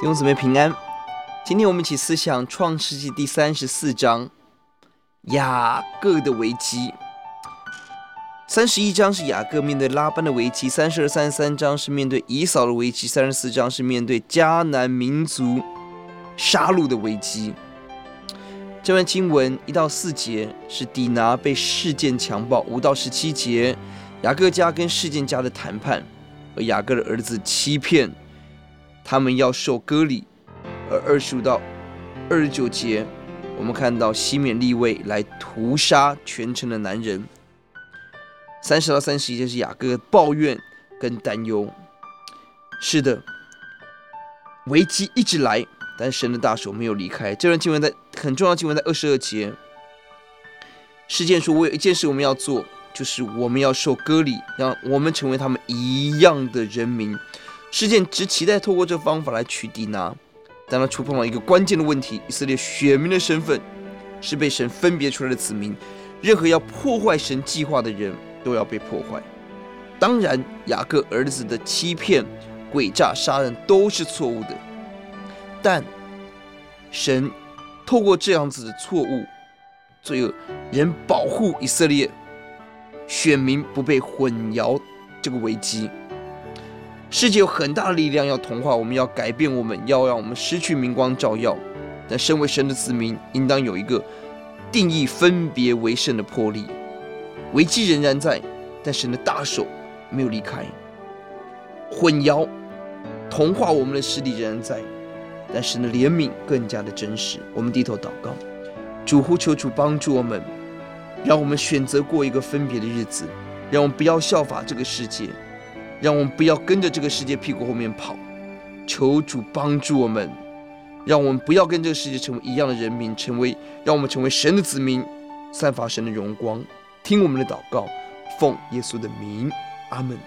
弟兄姊妹平安，今天我们一起思想创世纪第三十四章雅各的危机。三十一章是雅各面对拉班的危机，三十二、三十三章是面对以扫的危机，三十四章是面对迦南民族杀戮的危机。这段经文一到四节是底拿被事件强暴，五到十七节雅各家跟事件家的谈判，而雅各的儿子欺骗。他们要受割礼，而二十五到二十九节，我们看到西缅利未来屠杀全城的男人。三十到三十一节是雅各抱怨跟担忧。是的，危机一直来，但神的大手没有离开。这段经文在很重要经文在二十二节，事件说：“我有一件事我们要做，就是我们要受割礼，让我们成为他们一样的人民。”事件只期待透过这方法来取底拿，但他触碰到一个关键的问题：以色列选民的身份是被神分别出来的子民，任何要破坏神计划的人都要被破坏。当然，雅各儿子的欺骗、诡诈、杀人都是错误的，但神透过这样子的错误、罪恶，仍保护以色列选民不被混淆这个危机。世界有很大的力量要同化我们，要改变我们，要让我们失去明光照耀。但身为神的子民，应当有一个定义分别为圣的魄力。危机仍然在，但神的大手没有离开。混淆、同化我们的势力仍然在，但神的怜悯更加的真实。我们低头祷告，主呼求主帮助我们，让我们选择过一个分别的日子，让我们不要效法这个世界。让我们不要跟着这个世界屁股后面跑，求主帮助我们，让我们不要跟这个世界成为一样的人民，成为让我们成为神的子民，散发神的荣光。听我们的祷告，奉耶稣的名，阿门。